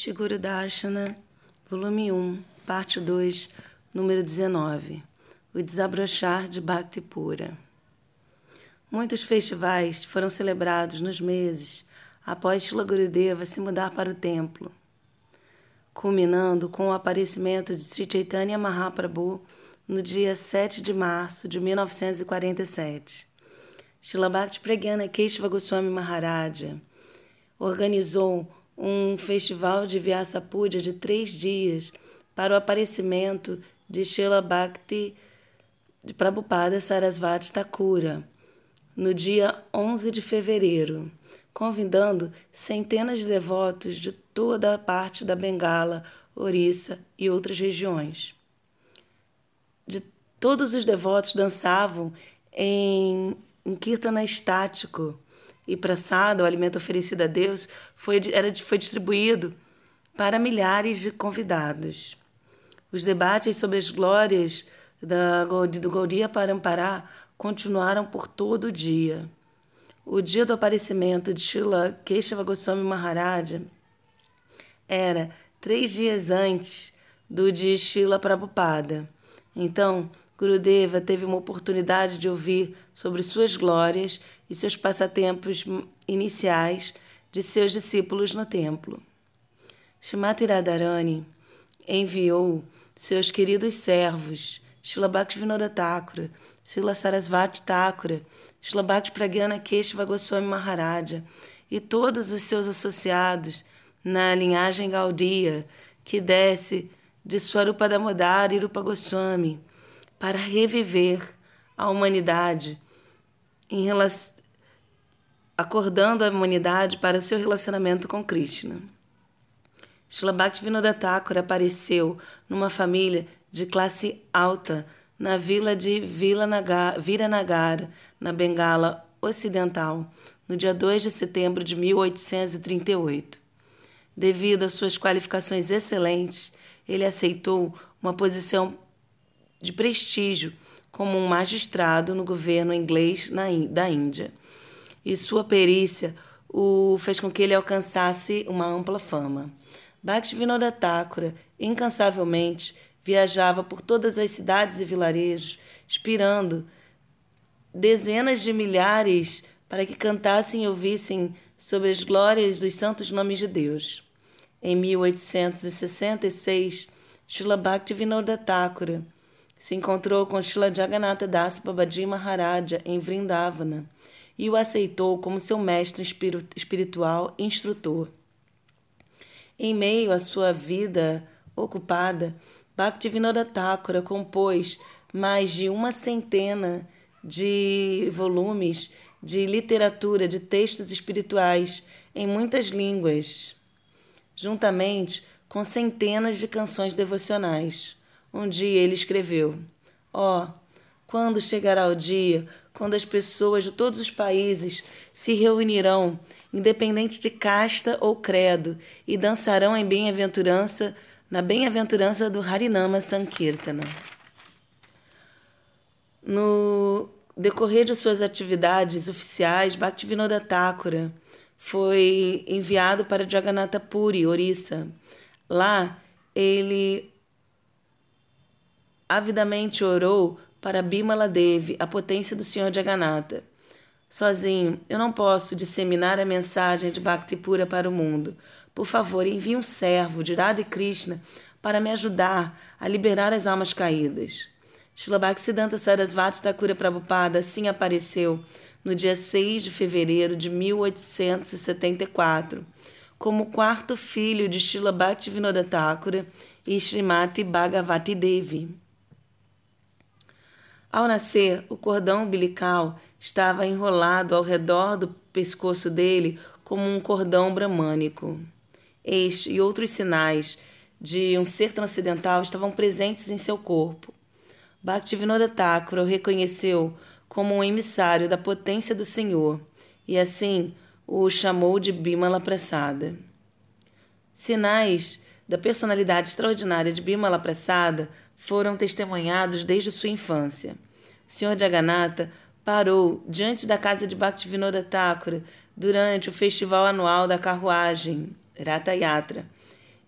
Shiguru Darshana, volume 1, parte 2, número 19. O desabrochar de Bhakti Pura. Muitos festivais foram celebrados nos meses após Shila Gurudeva se mudar para o templo, culminando com o aparecimento de Sri Chaitanya Mahaprabhu no dia 7 de março de 1947. Shila Bhakti Pragyana Keshava Goswami Maharaja organizou um festival de Vyasa Puja de três dias para o aparecimento de Shila Bhakti de Prabhupada Sarasvati Thakura, no dia 11 de fevereiro, convidando centenas de devotos de toda a parte da Bengala, Orissa e outras regiões. De todos os devotos dançavam em um kirtana estático e praçada, o alimento oferecido a Deus, foi, era, foi distribuído para milhares de convidados. Os debates sobre as glórias da, do Gaudiya Parampará continuaram por todo o dia. O dia do aparecimento de Srila Keshava Goswami Maharaja era três dias antes do de Srila Prabhupada. Então, Gurudeva teve uma oportunidade de ouvir sobre suas glórias e seus passatempos iniciais de seus discípulos no templo. Shrimati Radharani enviou seus queridos servos, Shila Bhaktivinoda Thakura, Shila Sarasvati Thakura, Shila Bhakti Pragyana Keshava Goswami Maharaja e todos os seus associados na linhagem Gaudiya, que desce de Swarupa Damodara e Rupa Goswami, para reviver a humanidade, acordando a humanidade para o seu relacionamento com Krishna. Shlabhakti Vinoda Thakur apareceu numa família de classe alta na vila de Viranagara, na Bengala Ocidental, no dia 2 de setembro de 1838. Devido às suas qualificações excelentes, ele aceitou uma posição de prestígio como um magistrado no governo inglês na, da Índia. E sua perícia o fez com que ele alcançasse uma ampla fama. Bhaktivinoda Thakura, incansavelmente, viajava por todas as cidades e vilarejos, inspirando dezenas de milhares para que cantassem e ouvissem sobre as glórias dos santos nomes de Deus. Em 1866, Srila Bhaktivinoda Thakura se encontrou com Shila Jagannatha Das Babaji Maharaja em Vrindavana e o aceitou como seu mestre espiritual e instrutor. Em meio à sua vida ocupada, Bhaktivinoda Thakura compôs mais de uma centena de volumes de literatura de textos espirituais em muitas línguas, juntamente com centenas de canções devocionais. Um dia ele escreveu: Ó, oh, quando chegará o dia quando as pessoas de todos os países se reunirão, independente de casta ou credo, e dançarão em bem-aventurança, na bem-aventurança do Harinama Sankirtana. No decorrer de suas atividades oficiais, Bhaktivinoda Thakura foi enviado para Jagannatha Puri, Orissa. Lá, ele avidamente orou para Bimala Devi, a potência do Senhor Jagannatha. Sozinho, eu não posso disseminar a mensagem de Bhakti pura para o mundo. Por favor, envie um servo de Radha e Krishna para me ajudar a liberar as almas caídas. Srila Bhaktisiddhanta Sarasvati Thakura Prabhupada assim apareceu no dia 6 de fevereiro de 1874, como quarto filho de Srila Bhaktivinoda Thakura e Srimati Bhagavati Devi. Ao nascer, o cordão umbilical estava enrolado ao redor do pescoço dele como um cordão bramânico. Este e outros sinais de um ser transcendental estavam presentes em seu corpo. Bhaktivinoda Thakura o reconheceu como um emissário da potência do Senhor e assim o chamou de Bimala Prasada. Sinais da personalidade extraordinária de Bimala Prasada foram testemunhados desde sua infância. O Sr. Jagannatha parou diante da casa de Bhaktivinoda Thakura durante o festival anual da carruagem, Ratha Yatra,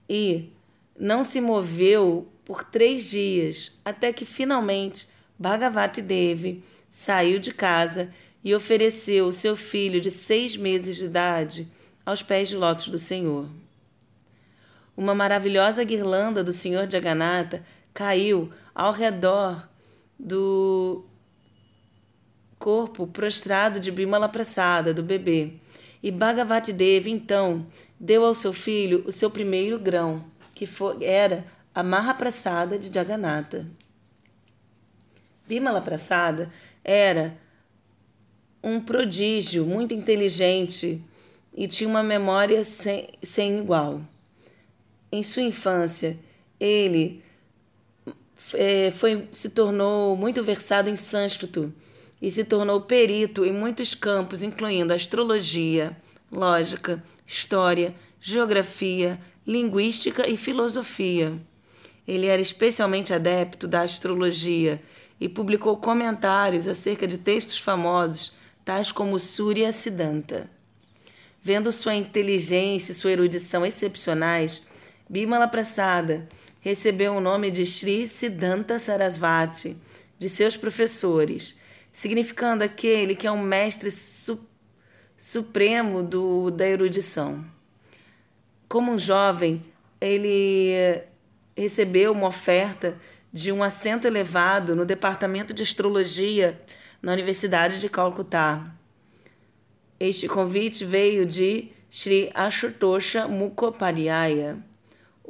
e não se moveu por três dias, até que finalmente Bhagavati Devi saiu de casa e ofereceu seu filho de seis meses de idade aos pés de lótus do Senhor. Uma maravilhosa guirlanda do Senhor Jagannatha caiu ao redor do corpo prostrado de Bimala Prasada, do bebê. E Bhagavati Devi, então, deu ao seu filho o seu primeiro grão, que era a Mahaprasada de Jagannatha. Bimala Prasada era um prodígio, muito inteligente e tinha uma memória sem, sem igual. Em sua infância, ele é, foi, se tornou muito versado em sânscrito e se tornou perito em muitos campos, incluindo astrologia, lógica, história, geografia, linguística e filosofia. Ele era especialmente adepto da astrologia e publicou comentários acerca de textos famosos, tais como Surya Siddhanta. Vendo sua inteligência e sua erudição excepcionais, Bimala Prasada recebeu o nome de Sri Siddhanta Sarasvati de seus professores, significando aquele que é um mestre su supremo do, da erudição. Como um jovem, ele recebeu uma oferta de um assento elevado no departamento de astrologia na Universidade de Calcutá. Este convite veio de Sri Ashutosha Mukhopadhyaya,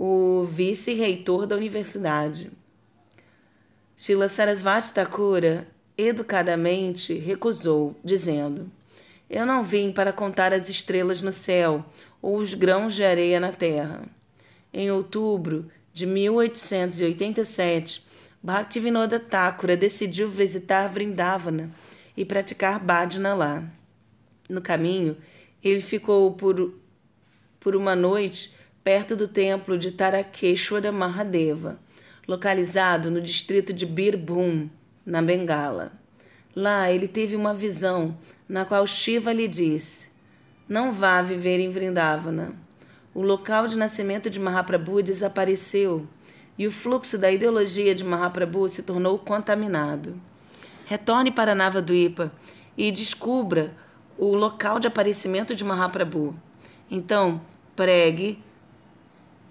o vice-reitor da universidade. Shila Sarasvati Thakura educadamente recusou, dizendo: Eu não vim para contar as estrelas no céu ou os grãos de areia na terra. Em outubro de 1887, Bhaktivinoda Thakura decidiu visitar Vrindavana e praticar bhajana lá. No caminho, ele ficou por, por uma noite perto do templo de Tarakeshwara Mahadeva, localizado no distrito de Birbhum, na Bengala. Lá ele teve uma visão na qual Shiva lhe disse: Não vá viver em Vrindavana. O local de nascimento de Mahaprabhu desapareceu e o fluxo da ideologia de Mahaprabhu se tornou contaminado. Retorne para Navadvipa e descubra o local de aparecimento de Mahaprabhu. Então, pregue,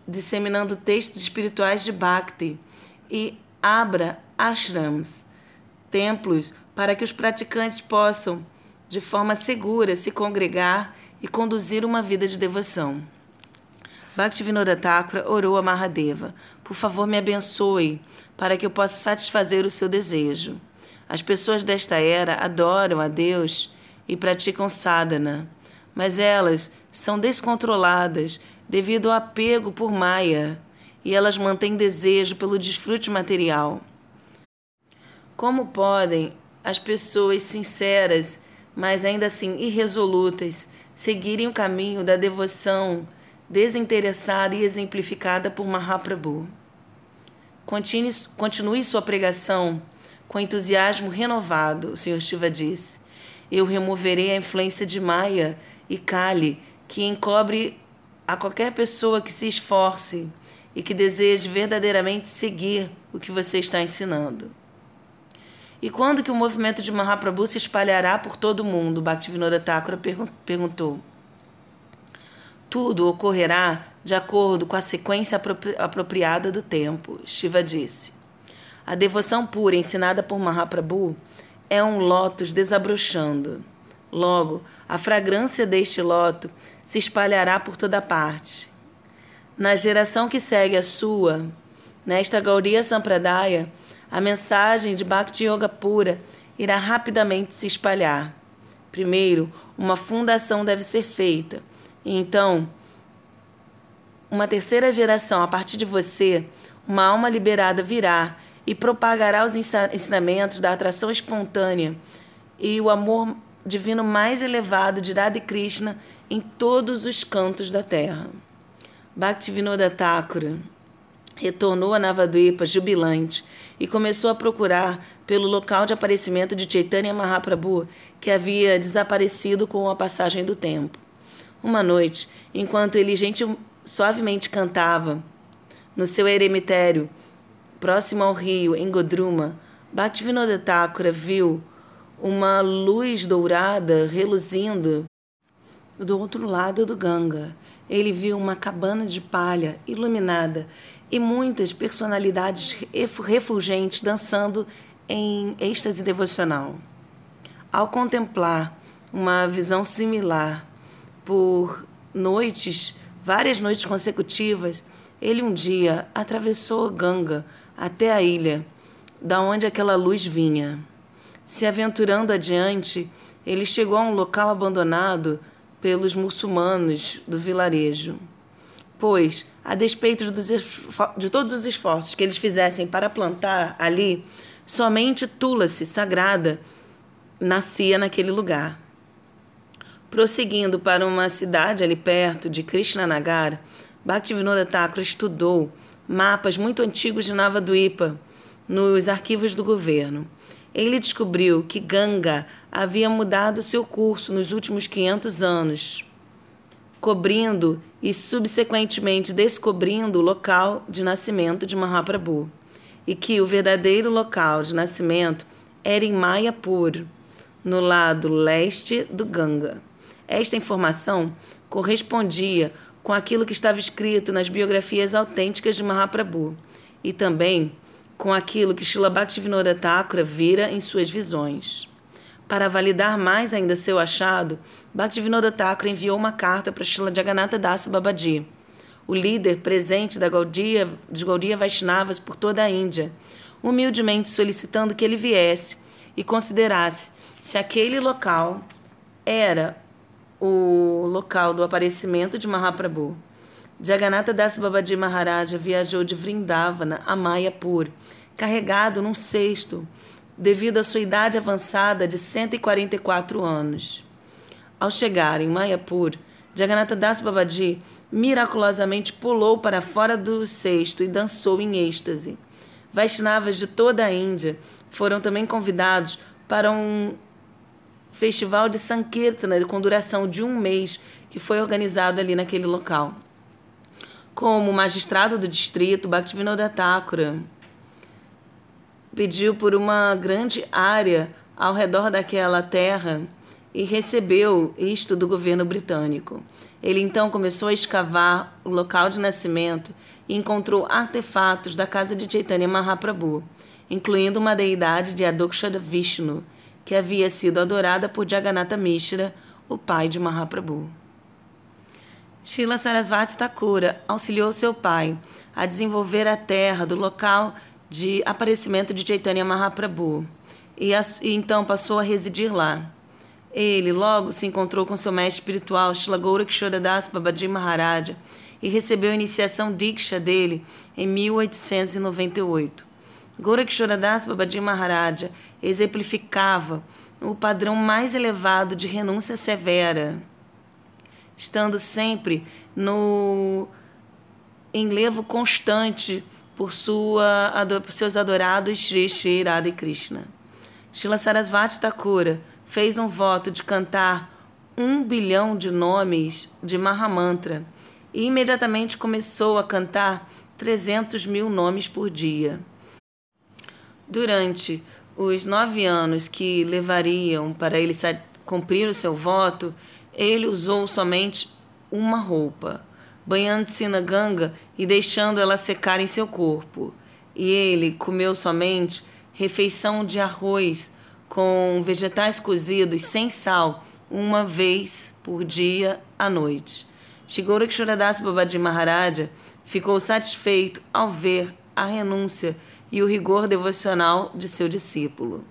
disseminando textos espirituais de Bhakti e abra ashrams, templos, para que os praticantes possam, de forma segura, se congregar e conduzir uma vida de devoção. Bhaktivinoda Thakura orou a Mahadeva: Por favor, me abençoe, para que eu possa satisfazer o seu desejo. As pessoas desta era adoram a Deus e praticam sadhana, mas elas são descontroladas devido ao apego por Maya e elas mantêm desejo pelo desfrute material. Como podem as pessoas sinceras, mas ainda assim irresolutas, seguirem o caminho da devoção desinteressada e exemplificada por Mahaprabhu? Continue, continue sua pregação com entusiasmo renovado, o Sr. Shiva disse eu removerei a influência de Maia e Kali, que encobre a qualquer pessoa que se esforce e que deseje verdadeiramente seguir o que você está ensinando. E quando que o movimento de Mahaprabhu se espalhará por todo o mundo? Bhaktivinoda Thakura perguntou. Tudo ocorrerá de acordo com a sequência apropriada do tempo, Shiva disse. A devoção pura ensinada por Mahaprabhu é um lótus desabrochando. Logo, a fragrância deste loto se espalhará por toda parte. Na geração que segue a sua, nesta Gaudiya Sampradaya, a mensagem de Bhakti Yoga pura irá rapidamente se espalhar. Primeiro, uma fundação deve ser feita. Então, uma terceira geração a partir de você, uma alma liberada virá e propagará os ensinamentos da atração espontânea e o amor divino mais elevado de Radha Krishna em todos os cantos da terra. Bhaktivinoda Thakura retornou a Navadvipa jubilante e começou a procurar pelo local de aparecimento de Chaitanya Mahaprabhu que havia desaparecido com a passagem do tempo. Uma noite, enquanto ele gentil, suavemente cantava no seu eremitério, próximo ao rio, em Godruma, Bhaktivinoda Thakura viu uma luz dourada reluzindo do outro lado do Ganga. Ele viu uma cabana de palha iluminada e muitas personalidades refulgentes dançando em êxtase devocional. Ao contemplar uma visão similar por noites, várias noites consecutivas, ele um dia atravessou Ganga até a ilha, da onde aquela luz vinha. Se aventurando adiante, ele chegou a um local abandonado pelos muçulmanos do vilarejo. Pois, a despeito de todos os esforços que eles fizessem para plantar ali, somente Tulasi sagrada nascia naquele lugar. Prosseguindo para uma cidade ali perto de Krishnanagar, Bhaktivinoda Thakur estudou mapas muito antigos de Navaduipa nos arquivos do governo. Ele descobriu que Ganga havia mudado seu curso nos últimos 500 anos, cobrindo e subsequentemente descobrindo o local de nascimento de Mahaprabhu, e que o verdadeiro local de nascimento era em Mayapur, no lado leste do Ganga. Esta informação correspondia com aquilo que estava escrito nas biografias autênticas de Mahaprabhu e também com aquilo que Srila Bhaktivinoda Thakura vira em suas visões. Para validar mais ainda seu achado, Bhaktivinoda Thakura enviou uma carta para Srila Jagannatha Das Babaji, o líder presente da Gaudiya, dos Gaudiya Vaishnavas por toda a Índia, humildemente solicitando que ele viesse e considerasse se aquele local era o local do aparecimento de Mahaprabhu. Jagannatha Das Babaji Maharaja viajou de Vrindavana a Mayapur, carregado num cesto, devido à sua idade avançada de 144 anos. Ao chegar em Mayapur, Jagannatha Das Babaji miraculosamente pulou para fora do cesto e dançou em êxtase. Vaishnavas de toda a Índia foram também convidados para um festival de Sankirtana com duração de um mês que foi organizado ali naquele local como magistrado do distrito, Bhaktivinoda Thakura pediu por uma grande área ao redor daquela terra e recebeu isto do governo britânico. Ele então começou a escavar o local de nascimento e encontrou artefatos da casa de Chaitanya Mahaprabhu, incluindo uma deidade de Adoksha Vishnu, que havia sido adorada por Jagannatha Mishra, o pai de Mahaprabhu. Shila Sarasvati Thakura auxiliou seu pai a desenvolver a terra do local de aparecimento de Chaitanya Mahaprabhu e, e então passou a residir lá. Ele logo se encontrou com seu mestre espiritual, Shila Gorakshoradas Babaji Maharaja, e recebeu a iniciação Diksha dele em 1898. Gorakshoradas Babaji Maharaja exemplificava o padrão mais elevado de renúncia severa estando sempre no enlevo constante por, sua, por seus adorados Sri Sri Radha e Krishna. Shila Sarasvati Thakura fez um voto de cantar um bilhão de nomes de Mahamantra e imediatamente começou a cantar 300 mil nomes por dia. Durante os nove anos que levariam para ele cumprir o seu voto, ele usou somente uma roupa, banhando-se na ganga e deixando ela secar em seu corpo. E ele comeu somente refeição de arroz com vegetais cozidos sem sal uma vez por dia à noite. Shigora Kshoradas Babaji Maharaja ficou satisfeito ao ver a renúncia e o rigor devocional de seu discípulo.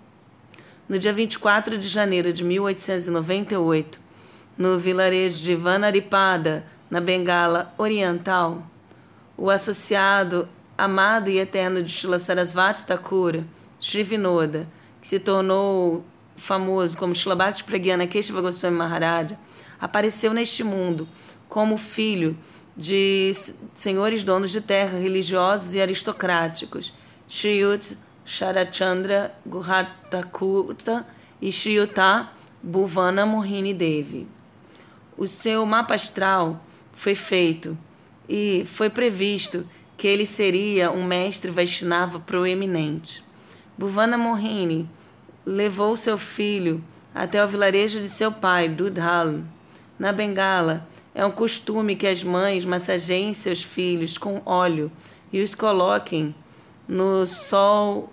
No dia 24 de janeiro de 1898, no vilarejo de Vanaripada, na Bengala Oriental, o associado amado e eterno de Shila Sarasvati Thakura, Vinoda, que se tornou famoso como Shilabhakti Pragyana Keshava Goswami Maharaja, apareceu neste mundo como filho de senhores donos de terra, religiosos e aristocráticos, Shriyut Sharachandra Guhatakurta e Shriyuta Bhuvana Mohini Devi. O seu mapa astral foi feito e foi previsto que ele seria um mestre Vaishnava proeminente. Bhuvana Mohini levou seu filho até o vilarejo de seu pai, Dudhal. Na Bengala, é um costume que as mães massageiem seus filhos com óleo e os coloquem no sol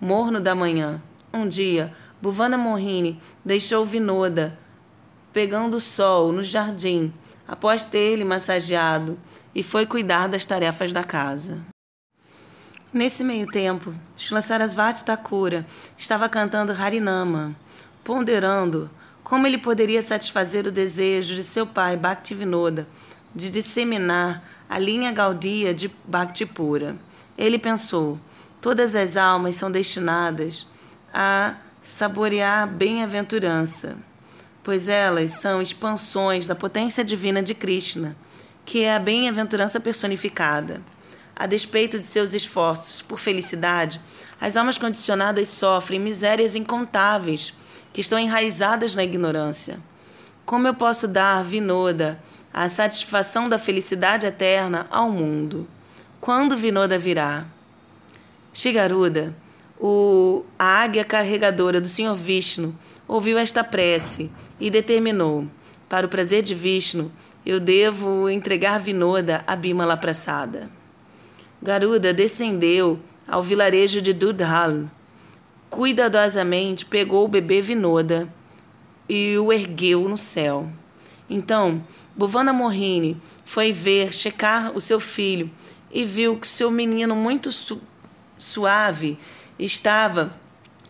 morno da manhã. Um dia, Bhuvana Mohini deixou Vinoda pegando sol no jardim após ter-lhe massageado e foi cuidar das tarefas da casa. Nesse meio tempo, Shila Sarasvati Thakura estava cantando Harinama, ponderando como ele poderia satisfazer o desejo de seu pai Bhaktivinoda de disseminar a linha gaudia de Bhakti pura. Ele pensou: todas as almas são destinadas a saborear bem-aventurança, pois elas são expansões da potência divina de Krishna, que é a bem-aventurança personificada. A despeito de seus esforços por felicidade, as almas condicionadas sofrem misérias incontáveis que estão enraizadas na ignorância. Como eu posso dar, Vinoda, a satisfação da felicidade eterna ao mundo? Quando Vinoda virá? Shigaruda, o, a águia carregadora do Senhor Vishnu, ouviu esta prece e determinou: para o prazer de Vishnu, eu devo entregar Vinoda a Bimala Prasada. Garuda descendeu ao vilarejo de Dudhal. Cuidadosamente pegou o bebê Vinoda e o ergueu no céu. Então, Bhuvana Mohini foi ver, checar o seu filho e viu que seu menino muito su suave estava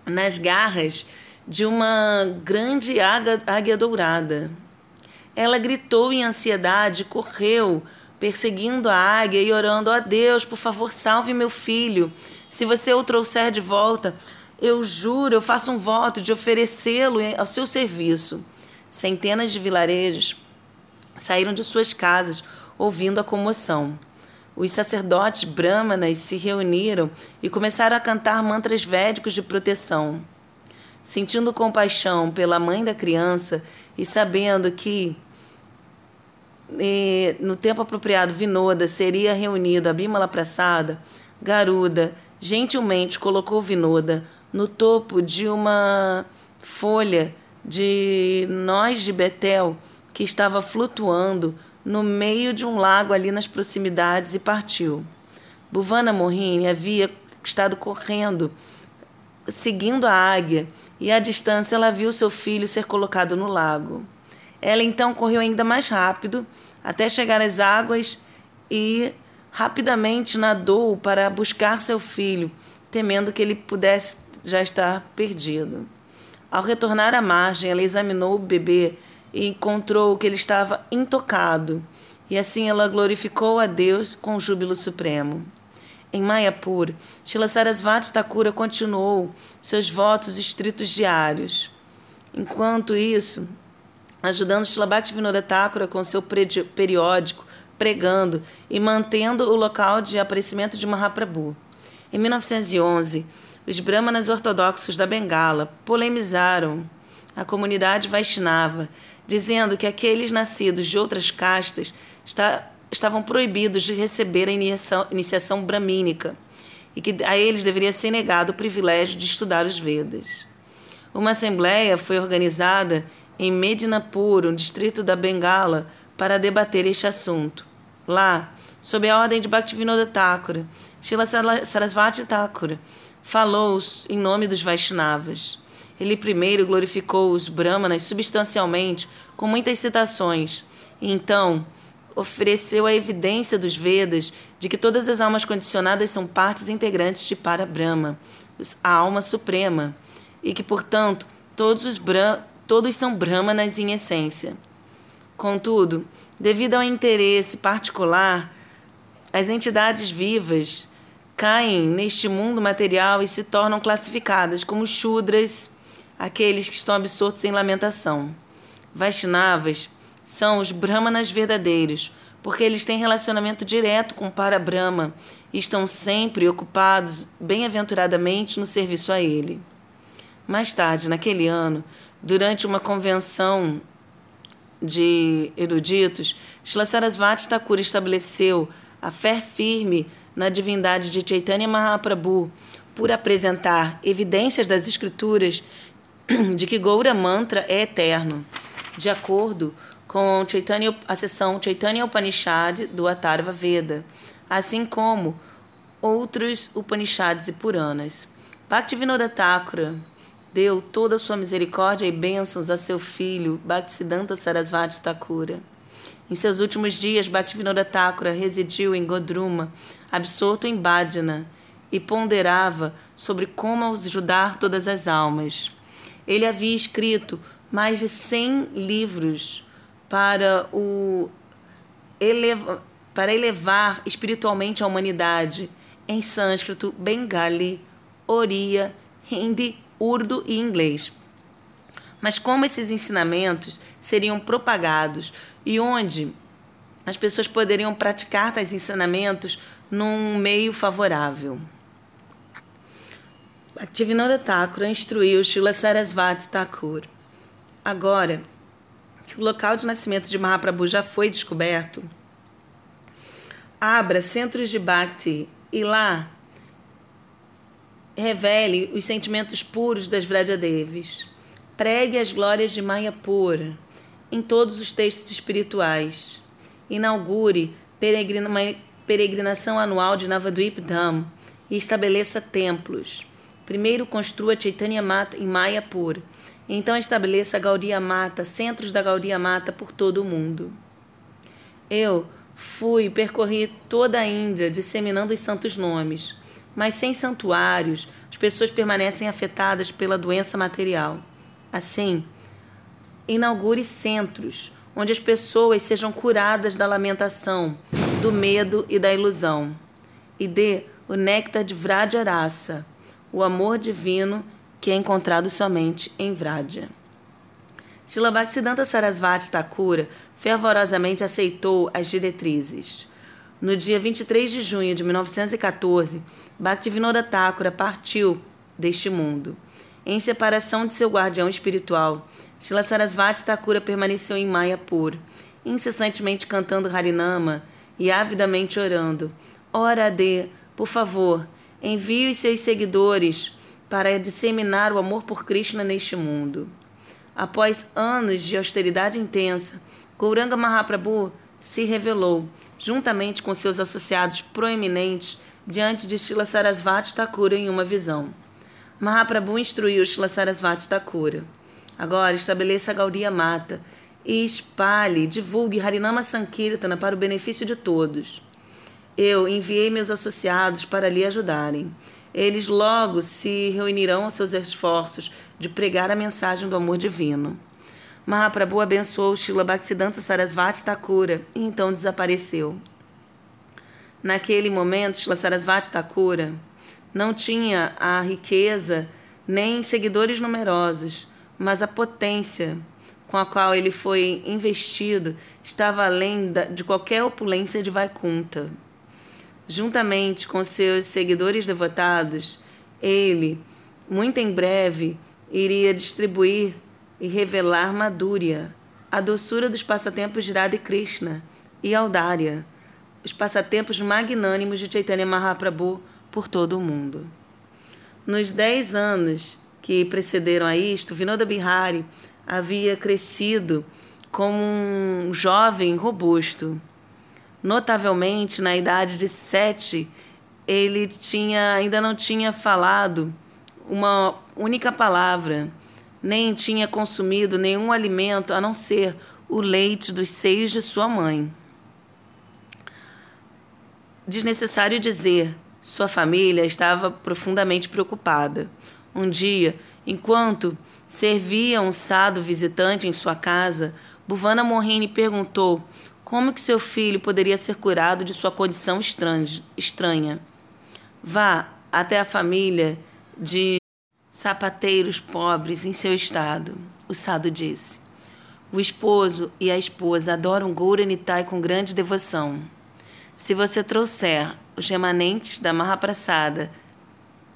nas garras de uma grande águia, águia dourada. Ela gritou em ansiedade, correu perseguindo a águia e orando: Ó oh Deus, por favor, salve meu filho. Se você o trouxer de volta, eu juro, eu faço um voto de oferecê-lo ao seu serviço. Centenas de vilarejos saíram de suas casas ouvindo a comoção. Os sacerdotes brahmanas se reuniram e começaram a cantar mantras védicos de proteção. Sentindo compaixão pela mãe da criança e sabendo que e, no tempo apropriado, Vinoda seria reunido a Bimala Prasada, Garuda gentilmente colocou Vinoda no topo de uma folha de nós de Betel que estava flutuando no meio de um lago ali nas proximidades e partiu. Buvana Mohini havia estado correndo, seguindo a águia, e à distância ela viu seu filho ser colocado no lago. Ela então correu ainda mais rápido até chegar às águas e rapidamente nadou para buscar seu filho, temendo que ele pudesse já estar perdido. Ao retornar à margem, ela examinou o bebê e encontrou que ele estava intocado, e assim ela glorificou a Deus com júbilo supremo. Em Mayapur, Shila Sarasvati Thakura continuou seus votos estritos diários. Enquanto isso, ajudando Shlabhakti Vinod Thakura com seu periódico, pregando e mantendo o local de aparecimento de Mahaprabhu. Em 1911, os brahmanas ortodoxos da Bengala polemizaram a comunidade Vaishnava, dizendo que aqueles nascidos de outras castas está, estavam proibidos de receber a iniciação, iniciação bramínica e que a eles deveria ser negado o privilégio de estudar os Vedas. Uma assembleia foi organizada em Medinapur, um distrito da Bengala, para debater este assunto. Lá, sob a ordem de Bhaktivinoda Thakura, Shila Sarasvati Thakura falou em nome dos Vaishnavas. Ele primeiro glorificou os Brahmanas substancialmente com muitas citações, e então ofereceu a evidência dos Vedas de que todas as almas condicionadas são partes integrantes de Parabrahma, a alma suprema, e que, portanto, todos os Brahmanas todos são brahmanas em essência. Contudo, devido ao interesse particular, as entidades vivas caem neste mundo material e se tornam classificadas como Shudras, aqueles que estão absortos em lamentação. Vaishnavas são os brahmanas verdadeiros, porque eles têm relacionamento direto com o Parabrahma e estão sempre ocupados bem-aventuradamente no serviço a ele. Mais tarde, naquele ano, durante uma convenção de eruditos, Shila Sarasvati Thakur estabeleceu a fé firme na divindade de Chaitanya Mahaprabhu por apresentar evidências das escrituras de que Goura Mantra é eterno, de acordo com Chaitanya, a seção Chaitanya Upanishad do Atharva Veda, assim como outros Upanishads e Puranas. Bhaktivinoda Thakura deu toda a sua misericórdia e bênçãos a seu filho Bhaktisiddhanta Sarasvati Thakura. Em seus últimos dias, Bhaktivinoda Thakura residiu em Godruma, absorto em Bhajana, e ponderava sobre como ajudar todas as almas. Ele havia escrito mais de 100 livros para o eleva, para elevar espiritualmente a humanidade em sânscrito, bengali, oria, hindi, urdu e inglês. Mas como esses ensinamentos seriam propagados e onde as pessoas poderiam praticar tais ensinamentos num meio favorável? Bhaktivinoda Thakur instruiu Srila Sarasvati Thakur. Agora que o local de nascimento de Mahaprabhu já foi descoberto, abra centros de Bhakti e lá revele os sentimentos puros das Vrajadevis. Pregue as glórias de Mayapura em todos os textos espirituais. Inaugure peregrina, uma peregrinação anual de Navadvip Dham e estabeleça templos. Primeiro construa Chaitanya Mata em Mayapur. Então estabeleça a Gaudiya Mata, centros da Gaudiya Mata por todo o mundo. Eu fui percorri toda a Índia disseminando os santos nomes, mas sem santuários, as pessoas permanecem afetadas pela doença material. Assim, inaugure centros onde as pessoas sejam curadas da lamentação, do medo e da ilusão. E dê o néctar de Vrajarasa, o amor divino que é encontrado somente em Vraja. Shila Bhaktisiddhanta Sarasvati Thakura fervorosamente aceitou as diretrizes. No dia 23 de junho de 1914, Bhaktivinoda Thakura partiu deste mundo. Em separação de seu guardião espiritual, Shila Sarasvati Thakura permaneceu em Mayapur, incessantemente cantando Harinama e avidamente orando. Ora, Ade, por favor, envie os seus seguidores para disseminar o amor por Krishna neste mundo. Após anos de austeridade intensa, Gauranga Mahaprabhu se revelou, juntamente com seus associados proeminentes, diante de Shila Sarasvati Thakura em uma visão. Mahaprabhu instruiu Shila Sarasvati Thakura. Agora estabeleça a Gaudiya Mata e espalhe, divulgue Harinama Sankirtana para o benefício de todos. Eu enviei meus associados para lhe ajudarem. Eles logo se reunirão aos seus esforços de pregar a mensagem do amor divino. Mahaprabhu abençoou Shila Bhaktisiddhanta Sarasvati Thakura e então desapareceu. Naquele momento, Shila Sarasvati Thakura não tinha a riqueza nem seguidores numerosos, mas a potência com a qual ele foi investido estava além de qualquer opulência de Vaikunta. Juntamente com seus seguidores devotados, ele, muito em breve, iria distribuir e revelar Madhurya, a doçura dos passatempos de Radha Krishna e Audária, os passatempos magnânimos de Chaitanya Mahaprabhu por todo o mundo. Nos dez anos que precederam a isto, Vinoda Bihari havia crescido como um jovem robusto Notavelmente, na idade de sete, ele tinha, ainda não tinha falado uma única palavra, nem tinha consumido nenhum alimento a não ser o leite dos seios de sua mãe. Desnecessário dizer, sua família estava profundamente preocupada. Um dia, enquanto servia um sado visitante em sua casa, Buvana Mohini perguntou como que seu filho poderia ser curado de sua condição estranha? Vá até a família de sapateiros pobres em seu estado, o sado disse. O esposo e a esposa adoram Gouranitai com grande devoção. Se você trouxer os remanentes da marra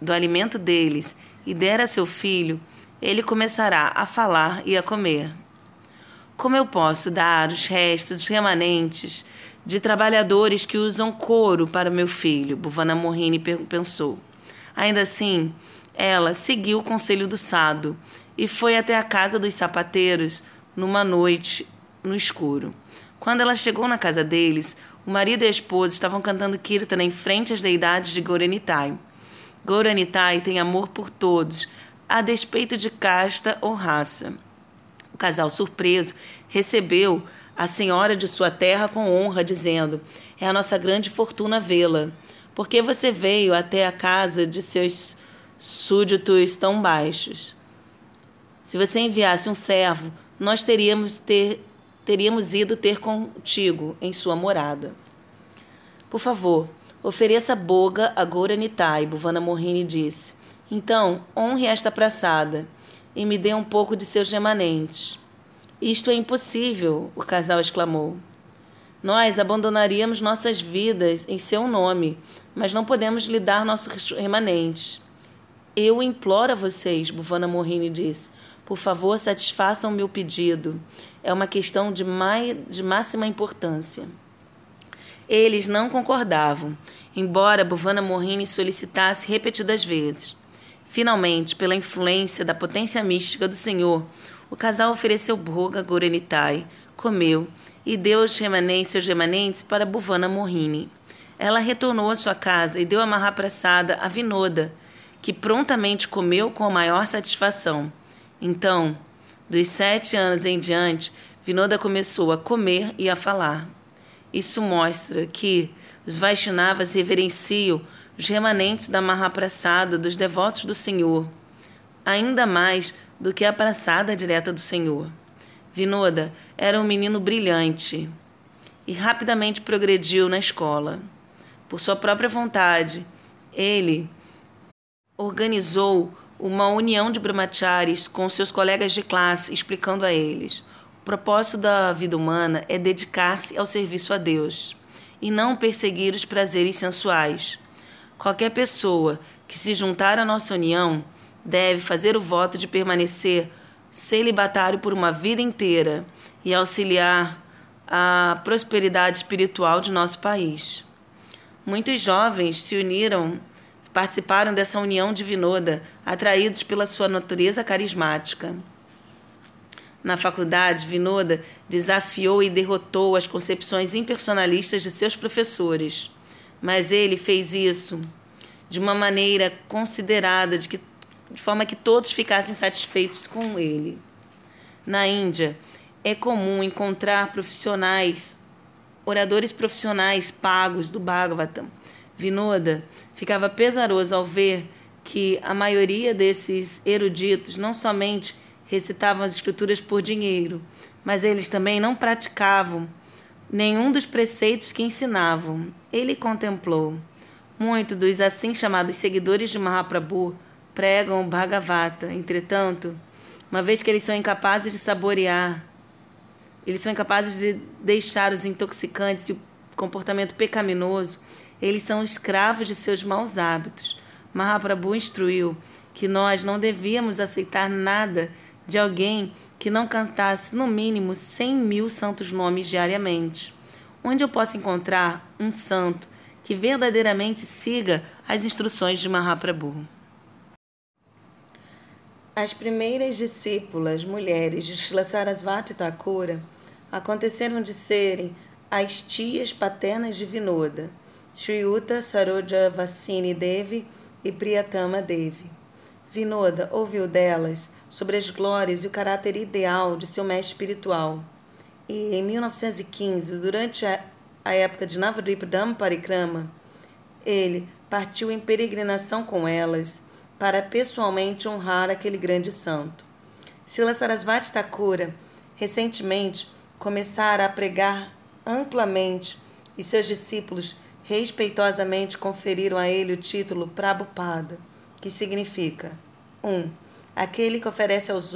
do alimento deles e der a seu filho, ele começará a falar e a comer. Como eu posso dar os restos, os remanentes de trabalhadores que usam couro para meu filho? Buvana Morrini pensou. Ainda assim, ela seguiu o conselho do sado e foi até a casa dos sapateiros numa noite no escuro. Quando ela chegou na casa deles, o marido e a esposa estavam cantando kirtana em frente às deidades de Gauranitai. Gauranitai tem amor por todos, a despeito de casta ou raça. O casal, surpreso, recebeu a senhora de sua terra com honra, dizendo: É a nossa grande fortuna vê-la. Porque você veio até a casa de seus súditos tão baixos? Se você enviasse um servo, nós teríamos, ter, teríamos ido ter contigo em sua morada. Por favor, ofereça boga a Goranitai, Buvana Morrini disse. Então, honre esta praçada e me dê um pouco de seus remanentes. Isto é impossível, o casal exclamou. Nós abandonaríamos nossas vidas em seu nome, mas não podemos lhe dar nossos remanentes. Eu imploro a vocês, Bufana Morrini disse, por favor, satisfaçam meu pedido. É uma questão de, de máxima importância. Eles não concordavam, embora Bufana Morrini solicitasse repetidas vezes. Finalmente, pela influência da potência mística do Senhor, o casal ofereceu boga a Gorenitai, comeu e deu os remanentes, seus remanentes para Buvana Mohini. Ela retornou à sua casa e deu a marra pressada a Vinoda, que prontamente comeu com a maior satisfação. Então, dos sete anos em diante, Vinoda começou a comer e a falar. Isso mostra que os Vaishnavas reverenciam os remanentes da Mahaprasada dos devotos do Senhor, ainda mais do que a praçada direta do Senhor. Vinoda era um menino brilhante e rapidamente progrediu na escola. Por sua própria vontade, ele organizou uma união de brahmacharis com seus colegas de classe, explicando a eles: o propósito da vida humana é dedicar-se ao serviço a Deus e não perseguir os prazeres sensuais. Qualquer pessoa que se juntar à nossa união deve fazer o voto de permanecer celibatário por uma vida inteira e auxiliar a prosperidade espiritual de nosso país. Muitos jovens se uniram, participaram dessa união divinoda, atraídos pela sua natureza carismática. Na faculdade, Vinoda desafiou e derrotou as concepções impersonalistas de seus professores. Mas ele fez isso de uma maneira considerada, de, que, de forma que todos ficassem satisfeitos com ele. Na Índia, é comum encontrar profissionais, oradores profissionais pagos do Bhagavatam. Vinoda ficava pesaroso ao ver que a maioria desses eruditos não somente recitavam as escrituras por dinheiro, mas eles também não praticavam nenhum dos preceitos que ensinavam. Ele contemplou. Muitos dos assim chamados seguidores de Mahaprabhu pregam o Bhagavata. Entretanto, uma vez que eles são incapazes de saborear, eles são incapazes de deixar os intoxicantes e o comportamento pecaminoso, eles são escravos de seus maus hábitos. Mahaprabhu instruiu que nós não devíamos aceitar nada de alguém que não cantasse no mínimo cem mil santos nomes diariamente. Onde eu posso encontrar um santo que verdadeiramente siga as instruções de Mahaprabhu? As primeiras discípulas mulheres de Srila Sarasvati Thakura aconteceram de serem as tias paternas de Vinoda, Shriyuta Saroja Vassini Devi e Priyatama Devi. Vinoda ouviu delas sobre as glórias e o caráter ideal de seu mestre espiritual. E em 1915, durante a, época de Navadvipa Parikrama, ele partiu em peregrinação com elas para pessoalmente honrar aquele grande santo. Srila Sarasvati Thakura recentemente começara a pregar amplamente e seus discípulos respeitosamente conferiram a ele o título Prabhupada que significa 1. Um, aquele que oferece, aos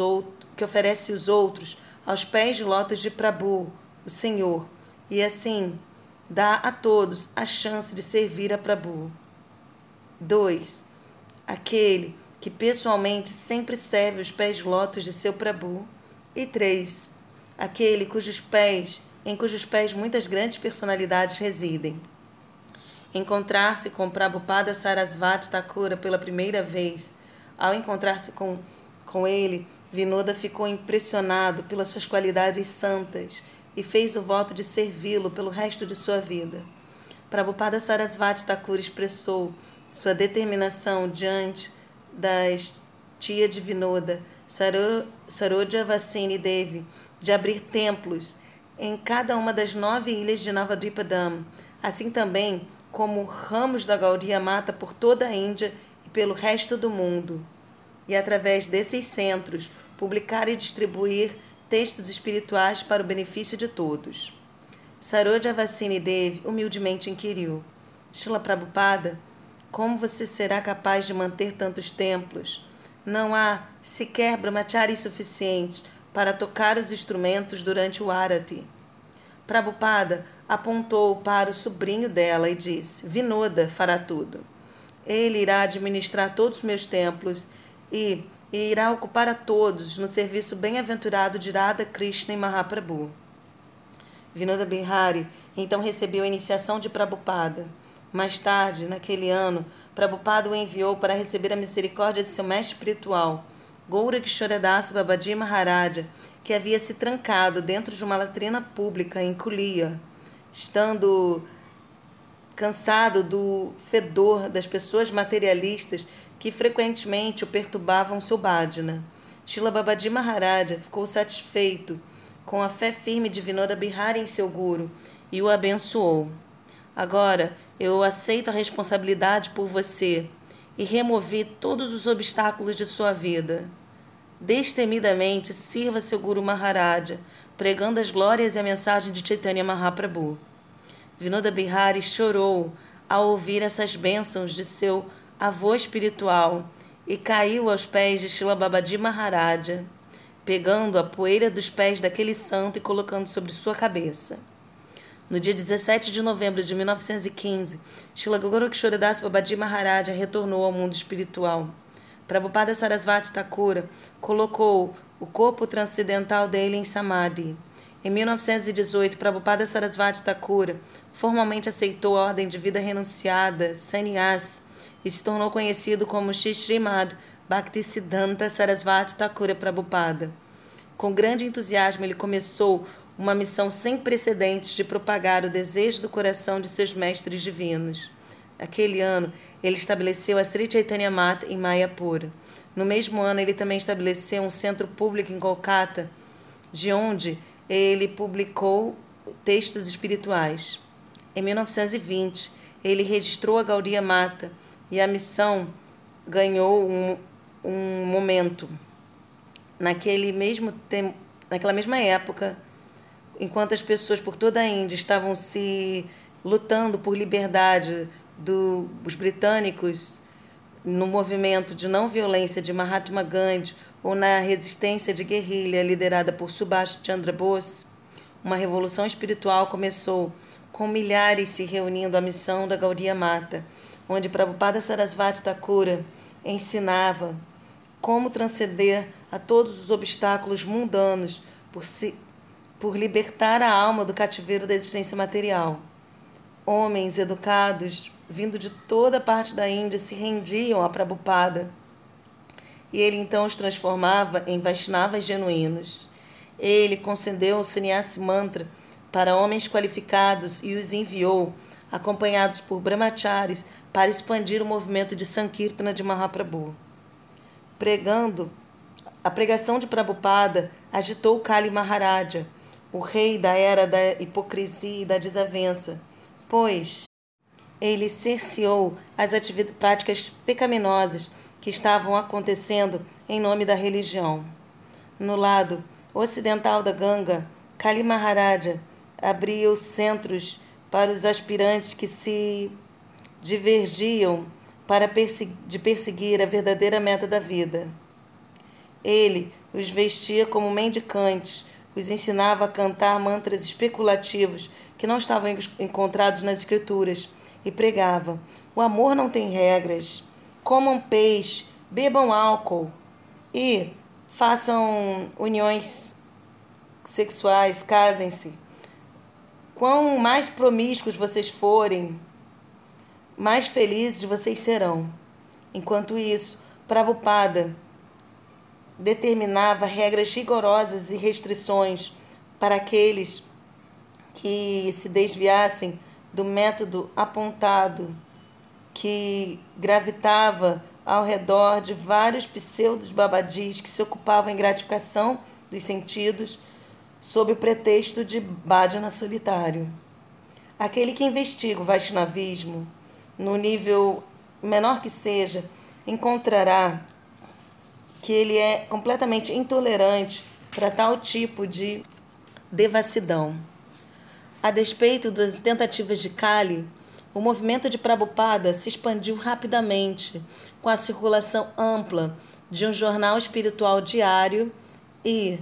que oferece os outros aos pés de lotos de Prabhu, o Senhor, e assim dá a todos a chance de servir a Prabhu. 2. Aquele que pessoalmente sempre serve os pés de lotos de seu Prabhu. E 3. aquele cujos pés, em cujos pés muitas grandes personalidades residem. Encontrar-se com Prabhupada Sarasvati Thakura pela primeira vez, ao encontrar-se com, com ele, Vinoda ficou impressionado pelas suas qualidades santas e fez o voto de servi-lo pelo resto de sua vida. Prabhupada Sarasvati Thakur expressou sua determinação diante das tia de Vinoda, Saroja Vassini Devi, de abrir templos em cada uma das nove ilhas de Navadvipadam, assim também como ramos da Gaudiya Mata por toda a Índia pelo resto do mundo. E através desses centros, publicar e distribuir textos espirituais para o benefício de todos. Saroja Vassini Devi humildemente inquiriu: Shila Prabhupada, como você será capaz de manter tantos templos? Não há sequer brahmacharis suficientes para tocar os instrumentos durante o arati. Prabhupada apontou para o sobrinho dela e disse: Vinoda fará tudo. Ele irá administrar todos os meus templos e e irá ocupar a todos no serviço bem-aventurado de Radha Krishna e Mahaprabhu. Vinoda Bihari então recebeu a iniciação de Prabhupada. Mais tarde, naquele ano, Prabhupada o enviou para receber a misericórdia de seu mestre espiritual, Goura Kishoredas Babaji Maharaja, que havia se trancado dentro de uma latrina pública em Kulia, estando cansado do fedor das pessoas materialistas que frequentemente o perturbavam Subhadna. Shila Babaji Maharaja ficou satisfeito com a fé firme de Vinoda Bihari em seu guru e o abençoou. Agora eu aceito a responsabilidade por você e removi todos os obstáculos de sua vida. Destemidamente sirva seu Guru Maharaja, pregando as glórias e a mensagem de Chaitanya Mahaprabhu. Vinoda Bihari chorou ao ouvir essas bênçãos de seu avô espiritual, e caiu aos pés de Shila Babadi Maharaja, pegando a poeira dos pés daquele santo e colocando sobre sua cabeça. No dia 17 de novembro de 1915, Shila Gorakshoridas Babadi Maharaja retornou ao mundo espiritual. Prabhupada Sarasvati Thakura colocou o corpo transcendental dele em Samadhi. Em 1918, Prabhupada Sarasvati Thakura formalmente aceitou a ordem de vida renunciada, sannyas, e se tornou conhecido como Shishrimad Bhaktisiddhanta Sarasvati Thakura Prabhupada. Com grande entusiasmo, ele começou uma missão sem precedentes de propagar o desejo do coração de seus mestres divinos. Aquele ano, ele estabeleceu a Sri Chaitanya Mata em Mayapura. No mesmo ano, ele também estabeleceu um centro público em Kolkata, de onde ele publicou textos espirituais. Em 1920, ele registrou a Gaudia Mata, e a missão ganhou um, um momento. Naquele mesmo tempo, naquela mesma época, enquanto as pessoas por toda a Índia estavam se lutando por liberdade dos do, britânicos no movimento de não violência de Mahatma Gandhi ou na resistência de guerrilha liderada por Subhash Chandra Bose, uma revolução espiritual começou com milhares se reunindo à missão da Gaudiya Mata onde Prabhupada Sarasvati Thakura ensinava como transcender a todos os obstáculos mundanos por, si, por libertar a alma do cativeiro da existência material. Homens educados, vindo de toda parte da Índia, se rendiam a Prabhupada e ele então os transformava em Vaishnavas genuínos. Ele concedeu o sannyasi mantra para homens qualificados e os enviou, acompanhados por brahmacharis, para expandir o movimento de Sankirtana de Mahaprabhu. Pregando, a pregação de Prabhupada agitou Kali Maharaja, o rei da era da hipocrisia e da desavença, pois ele cerceou as práticas pecaminosas que estavam acontecendo em nome da religião. No lado ocidental da Ganga, Kali Maharaja abria os centros para os aspirantes que se divergiam para persegui de perseguir a verdadeira meta da vida. Ele os vestia como mendicantes, os ensinava a cantar mantras especulativos que não estavam encontrados nas escrituras e pregava: o amor não tem regras. Comam peixe, bebam álcool e façam uniões sexuais, casem-se. Quão mais promíscuos vocês forem, mais felizes vocês serão. Enquanto isso, Prabhupada determinava regras rigorosas e restrições para aqueles que se desviassem do método apontado, que gravitava ao redor de vários pseudos babadis que se ocupavam em gratificação dos sentidos sob o pretexto de bhajana solitário. Aquele que investiga o Vaishnavismo, no nível menor que seja, encontrará que ele é completamente intolerante para tal tipo de devassidão. A despeito das tentativas de Kali, o movimento de Prabhupada se expandiu rapidamente com a circulação ampla de um jornal espiritual diário e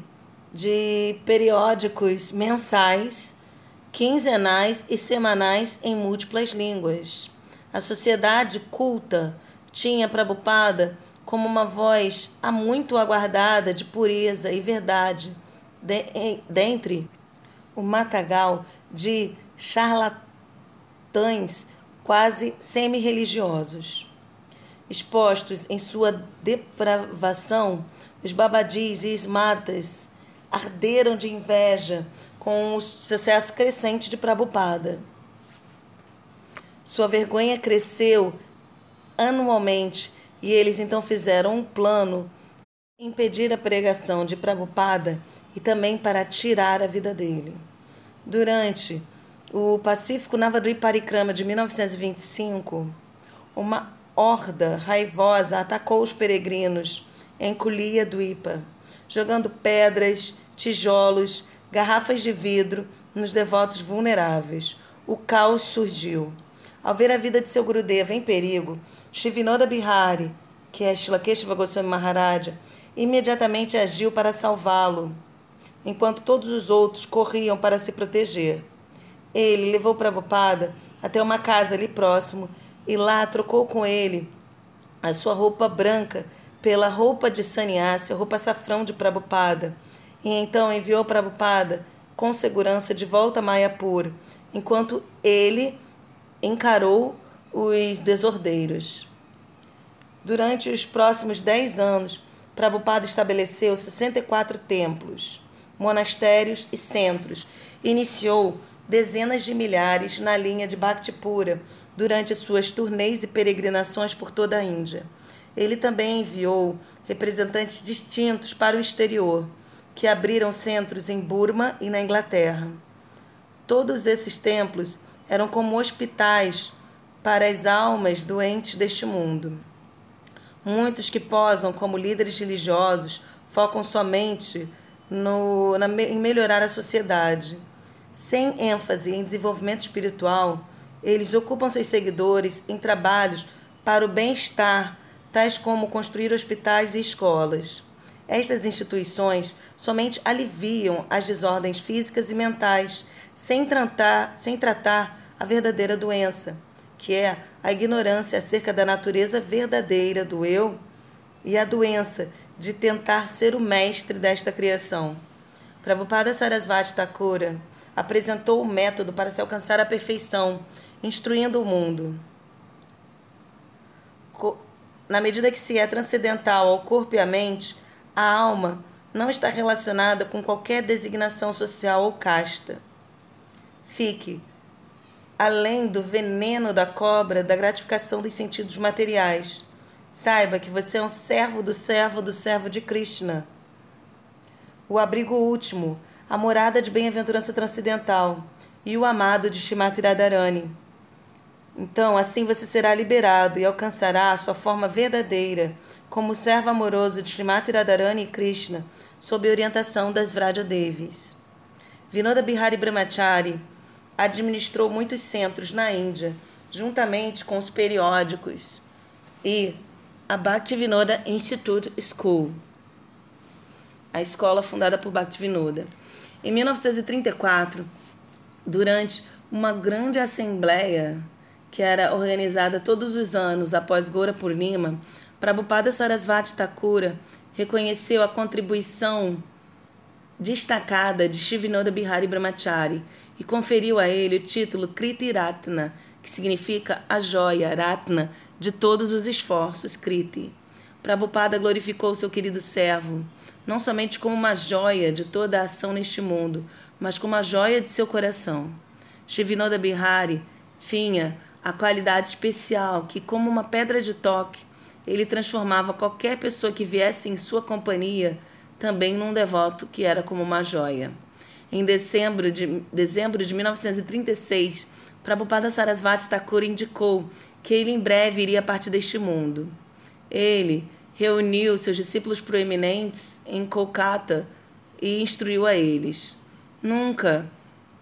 de periódicos mensais, quinzenais e semanais em múltiplas línguas. A sociedade culta tinha Prabhupada como uma voz há muito aguardada de pureza e verdade, de, dentre o matagal de charlatães quase semi-religiosos. Expostos em sua depravação, os babadis e esmatas arderam de inveja com o sucesso crescente de Prabhupada. Sua vergonha cresceu anualmente e eles então fizeram um plano impedir a pregação de Prabhupada e também para tirar a vida dele. Durante o Pacífico Navadri Parikrama de 1925, uma horda raivosa atacou os peregrinos em Kulia Ipa, jogando pedras, tijolos, garrafas de vidro nos devotos vulneráveis. O caos surgiu. Ao ver a vida de seu Gurudeva em perigo, Shivinoda Bihari, que é Shilakeshava Goswami Maharaja, imediatamente agiu para salvá-lo, enquanto todos os outros corriam para se proteger. Ele levou Prabhupada até uma casa ali próximo e lá trocou com ele a sua roupa branca pela roupa de sannyasi, roupa safrão de Prabhupada, e então enviou Prabhupada com segurança de volta a Mayapur, enquanto ele encarou os desordeiros. Durante os próximos dez anos, Prabhupada estabeleceu 64 templos, monastérios e centros. Iniciou dezenas de milhares na linha de Bhaktipura durante suas turnês e peregrinações por toda a Índia. Ele também enviou representantes distintos para o exterior, que abriram centros em Burma e na Inglaterra. Todos esses templos eram como hospitais para as almas doentes deste mundo. Muitos que posam como líderes religiosos focam somente no, na, em melhorar a sociedade. Sem ênfase em desenvolvimento espiritual, eles ocupam seus seguidores em trabalhos para o bem-estar, tais como construir hospitais e escolas. Estas instituições somente aliviam as desordens físicas e mentais, sem tratar, sem tratar a verdadeira doença, que é a ignorância acerca da natureza verdadeira do eu e a doença de tentar ser o mestre desta criação. Prabhupada Sarasvati Thakura apresentou o método para se alcançar a perfeição, instruindo o mundo. Na medida que se é transcendental ao corpo e à mente, a alma não está relacionada com qualquer designação social ou casta. Fique além do veneno da cobra, da gratificação dos sentidos materiais. Saiba que você é um servo do servo do servo de Krishna. O abrigo último, a morada de bem-aventurança transcendental e o amado de Shrimati Radharani. Então, assim você será liberado e alcançará a sua forma verdadeira, como servo amoroso de Srimati Radharani e Krishna, sob orientação das Vraja Devis. Vinoda Bihari Brahmachari administrou muitos centros na Índia, juntamente com os periódicos e a Bhaktivinoda Institute School, a escola fundada por Bhaktivinoda. Em 1934, durante uma grande assembleia que era organizada todos os anos após Gora Purnima, Prabhupada Sarasvati Thakura reconheceu a contribuição destacada de Shivinoda Bihari Brahmachari e conferiu a ele o título Kriti Ratna, que significa a joia, Ratna, de todos os esforços, Kriti. Prabhupada glorificou seu querido servo, não somente como uma joia de toda a ação neste mundo, mas como a joia de seu coração. Shivinoda Bihari tinha a qualidade especial que, como uma pedra de toque, ele transformava qualquer pessoa que viesse em sua companhia também num devoto que era como uma joia. Em dezembro de, dezembro de 1936, Prabhupada Sarasvati Thakur indicou que ele em breve iria partir deste mundo. Ele reuniu seus discípulos proeminentes em Kolkata e instruiu a eles: Nunca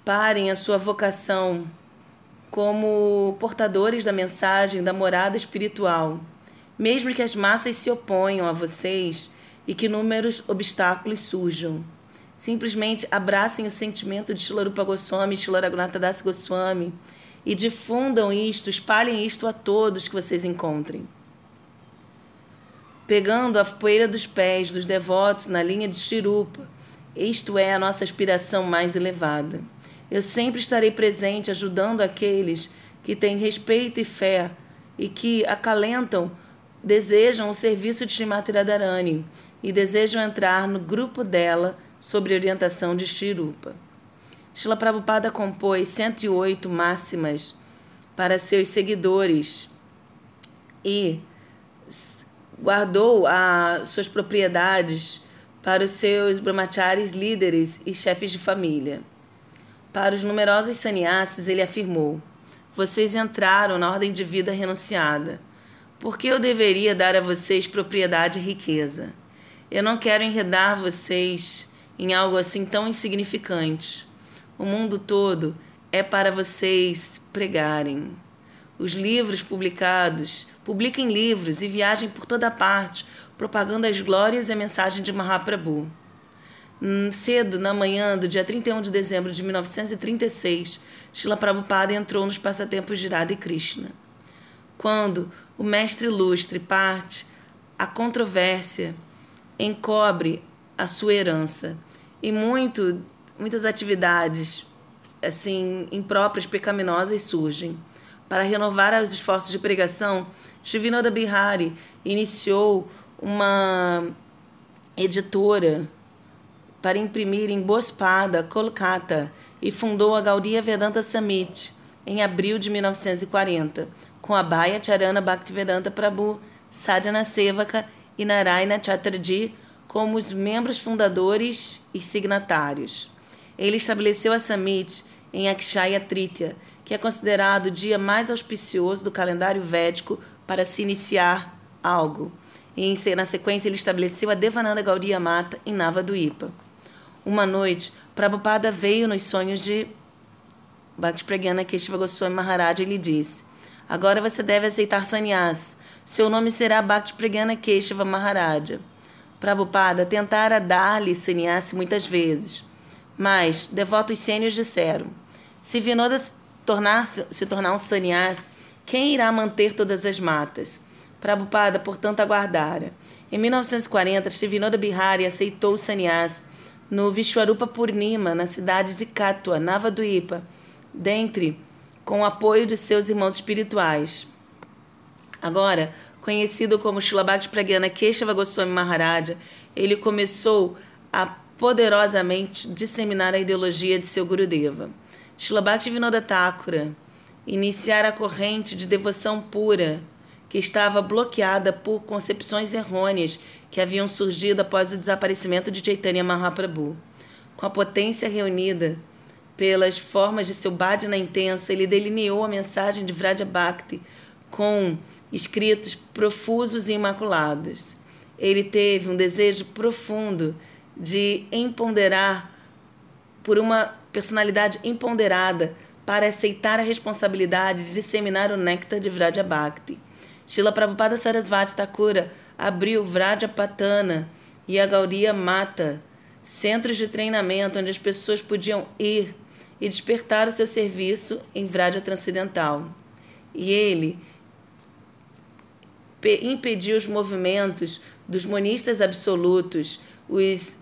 parem a sua vocação como portadores da mensagem da morada espiritual. Mesmo que as massas se oponham a vocês e que inúmeros obstáculos surjam. Simplesmente abracem o sentimento de Shilarupa Goswami Shilaranatha Das Goswami e difundam isto, espalhem isto a todos que vocês encontrem. Pegando a poeira dos pés dos devotos na linha de Shirupa, isto é a nossa aspiração mais elevada. Eu sempre estarei presente ajudando aqueles que têm respeito e fé e que acalentam, desejam o serviço de Srimati Radharani e desejam entrar no grupo dela sob orientação de Shirupa. Shila Prabhupada compôs 108 máximas para seus seguidores e guardou as suas propriedades para os seus brahmacharis líderes e chefes de família. Para os numerosos sannyasis, ele afirmou: Vocês entraram na ordem de vida renunciada. Por que eu deveria dar a vocês propriedade e riqueza? Eu não quero enredar vocês em algo assim tão insignificante. O mundo todo é para vocês pregarem. Os livros publicados, publiquem livros e viajem por toda parte, propagando as glórias e a mensagem de Mahaprabhu. Hum, cedo, na manhã do dia 31 de dezembro de 1936, Srila Prabhupada entrou nos passatempos de Radha e Krishna. Quando o mestre ilustre parte, a controvérsia encobre a sua herança e muito, muitas atividades assim impróprias, pecaminosas surgem. Para renovar os esforços de pregação, Shivinoda Bihari iniciou uma editora para imprimir em Bospada, Kolkata, e fundou a Gaudiya Vedanta Summit em abril de 1940, com Abhaya Charana Bhaktivedanta Prabhu, Sadhana Sevaka e Narayana Chatterjee como os membros fundadores e signatários. Ele estabeleceu a Summit em Akshaya Tritiya, que é considerado o dia mais auspicioso do calendário védico para se iniciar algo. E na sequência ele estabeleceu a Devananda Gaudiya Mata em Nava do Ipa. Uma noite, Prabhupada veio nos sonhos de Bhakti Pragyana Keshava Goswami Maharaj e lhe disse: Agora você deve aceitar sannyas. Seu nome será Bhakti Pragyana Keshava Maharaja. Prabhupada tentara dar-lhe sannyas muitas vezes, mas devotos sênios disseram: Se Vinoda tornar se tornar um sannyas, quem irá manter todas as matas? Prabhupada, portanto, aguardara. Em 1940, Shivinoda Bihari aceitou o sannyas no Vishwarupa Purnima, na cidade de Katua, Nava Duipa, dentre com o apoio de seus irmãos espirituais. Agora, conhecido como Shilabhakti Pragyana Keshava Goswami Maharaja, ele começou a poderosamente disseminar a ideologia de seu Gurudeva. Shilabhakti Vinoda Thakura iniciar a corrente de devoção pura que estava bloqueada por concepções errôneas que haviam surgido após o desaparecimento de Chaitanya Mahaprabhu. Com a potência reunida pelas formas de seu Bhajana intenso, ele delineou a mensagem de Vraja Bhakti com escritos profusos e imaculados. Ele teve um desejo profundo de empoderar por uma personalidade empoderada para aceitar a responsabilidade de disseminar o néctar de Vraja Bhakti. Shila Prabhupada Sarasvati Thakura abriu Vrajapatana e a Gauria Mata, centros de treinamento onde as pessoas podiam ir e despertar o seu serviço em Vraja Transcendental. E ele impediu os movimentos dos monistas absolutos, os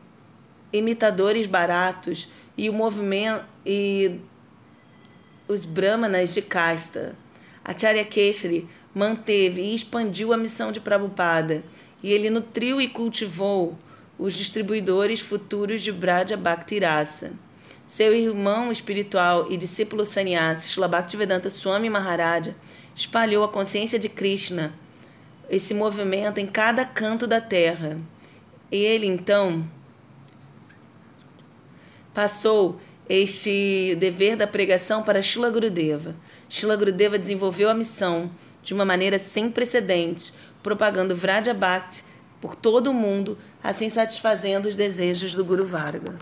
imitadores baratos e o movimento e os brahmanas de casta. Acharya Keshari manteve e expandiu a missão de Prabhupada e ele nutriu e cultivou os distribuidores futuros de Braja Bhakti Rasa. Seu irmão espiritual e discípulo sannyasi, Srila Bhaktivedanta Swami Maharaja, espalhou a consciência de Krishna, esse movimento em cada canto da terra. E ele então passou este dever da pregação para Shila Gurudeva. Shila Gurudeva desenvolveu a missão de uma maneira sem precedentes, propagando Vraja Bhakti por todo o mundo, assim satisfazendo os desejos do Guru Varga.